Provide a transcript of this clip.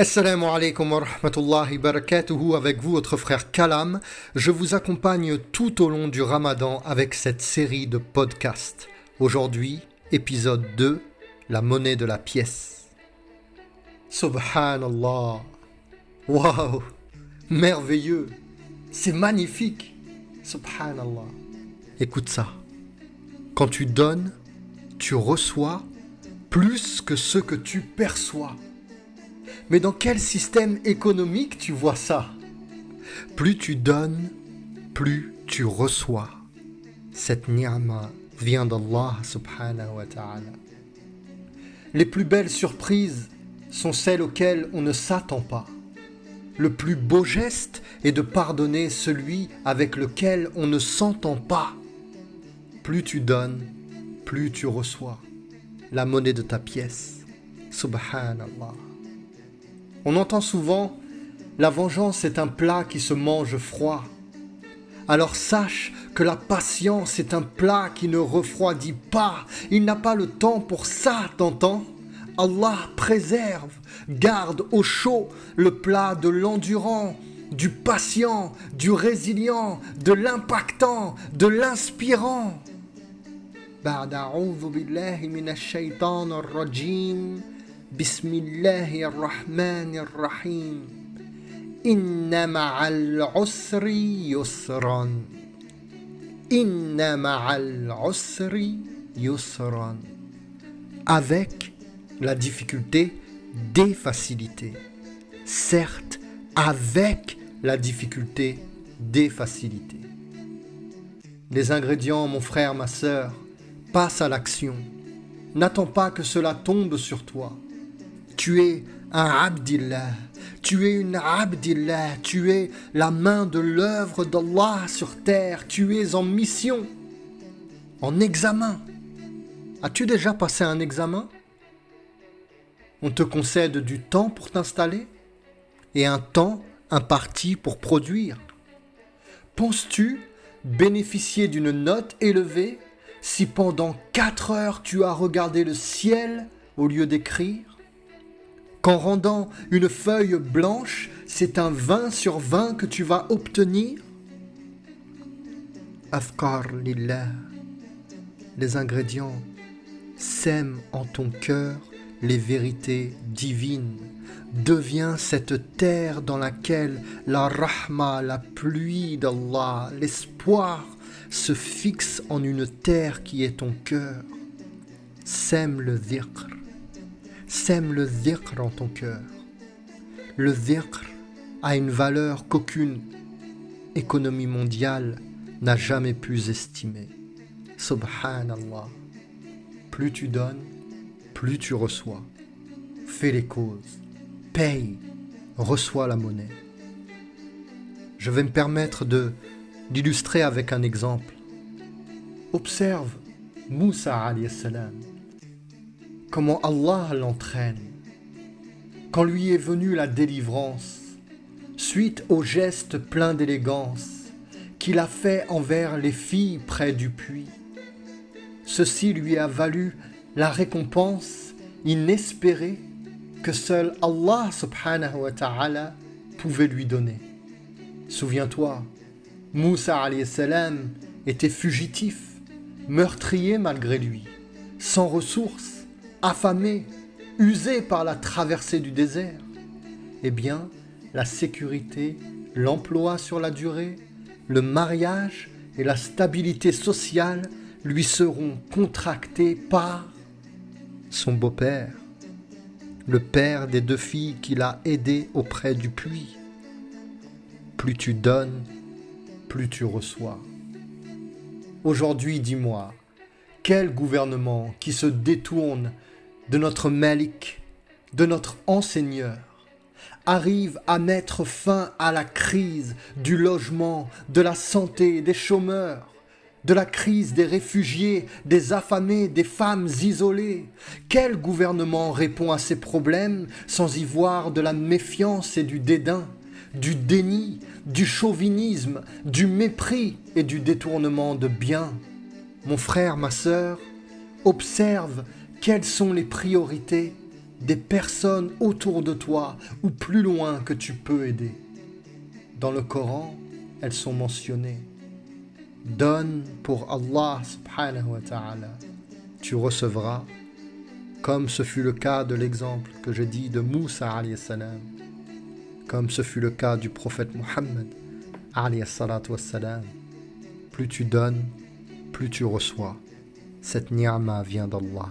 Assalamu alaikum wa rahmatullahi barakatuhu avec vous votre frère Kalam. Je vous accompagne tout au long du ramadan avec cette série de podcasts. Aujourd'hui, épisode 2, la monnaie de la pièce. Subhanallah. Waouh. Merveilleux. C'est magnifique. Subhanallah. Écoute ça. Quand tu donnes, tu reçois plus que ce que tu perçois. Mais dans quel système économique tu vois ça? Plus tu donnes, plus tu reçois. Cette ni'ma vient d'Allah subhanahu wa ta'ala. Les plus belles surprises sont celles auxquelles on ne s'attend pas. Le plus beau geste est de pardonner celui avec lequel on ne s'entend pas. Plus tu donnes, plus tu reçois. La monnaie de ta pièce. Subhanallah. On entend souvent La vengeance est un plat qui se mange froid. Alors sache que la patience est un plat qui ne refroidit pas. Il n'a pas le temps pour ça, t'entends? Allah préserve, garde au chaud le plat de l'endurant, du patient, du résilient, de l'impactant, de l'inspirant. بسم الله الرحمن الرحيم إن مع العسر يسرا إن مع العسر يسرا avec la difficulté des facilités certes avec la difficulté des facilités les ingrédients mon frère ma sœur passe à l'action n'attends pas que cela tombe sur toi tu es un Abdillah. Tu es une Abdillah. Tu es la main de l'œuvre d'Allah sur terre. Tu es en mission, en examen. As-tu déjà passé un examen? On te concède du temps pour t'installer et un temps imparti pour produire. Penses-tu bénéficier d'une note élevée si pendant quatre heures tu as regardé le ciel au lieu d'écrire? Qu'en rendant une feuille blanche, c'est un 20 sur 20 que tu vas obtenir? Afkar lillah, les ingrédients sèment en ton cœur les vérités divines. Deviens cette terre dans laquelle la rahma, la pluie d'Allah, l'espoir se fixe en une terre qui est ton cœur. Sème le dhikr Sème le dhikr en ton cœur. Le dhikr a une valeur qu'aucune économie mondiale n'a jamais pu estimer. Subhanallah. Plus tu donnes, plus tu reçois. Fais les causes. Paye. Reçois la monnaie. Je vais me permettre de d'illustrer avec un exemple. Observe Moussa alayhi salam comment Allah l'entraîne. Quand lui est venue la délivrance, suite au geste plein d'élégance qu'il a fait envers les filles près du puits, ceci lui a valu la récompense inespérée que seul Allah subhanahu wa ta'ala pouvait lui donner. Souviens-toi, Moussa salam était fugitif, meurtrier malgré lui, sans ressources, affamé, usé par la traversée du désert, eh bien, la sécurité, l'emploi sur la durée, le mariage et la stabilité sociale lui seront contractés par son beau-père, le père des deux filles qu'il a aidées auprès du puits. Plus tu donnes, plus tu reçois. Aujourd'hui, dis-moi, quel gouvernement qui se détourne de notre Malik, de notre enseigneur, arrive à mettre fin à la crise du logement, de la santé, des chômeurs, de la crise des réfugiés, des affamés, des femmes isolées. Quel gouvernement répond à ces problèmes sans y voir de la méfiance et du dédain, du déni, du chauvinisme, du mépris et du détournement de biens? Mon frère, ma sœur, observe quelles sont les priorités des personnes autour de toi ou plus loin que tu peux aider? Dans le Coran, elles sont mentionnées. Donne pour Allah subhanahu wa ta'ala. Tu recevras, comme ce fut le cas de l'exemple que je dis de Moussa comme ce fut le cas du prophète wassalam. Plus tu donnes, plus tu reçois. Cette ni'ma vient d'Allah.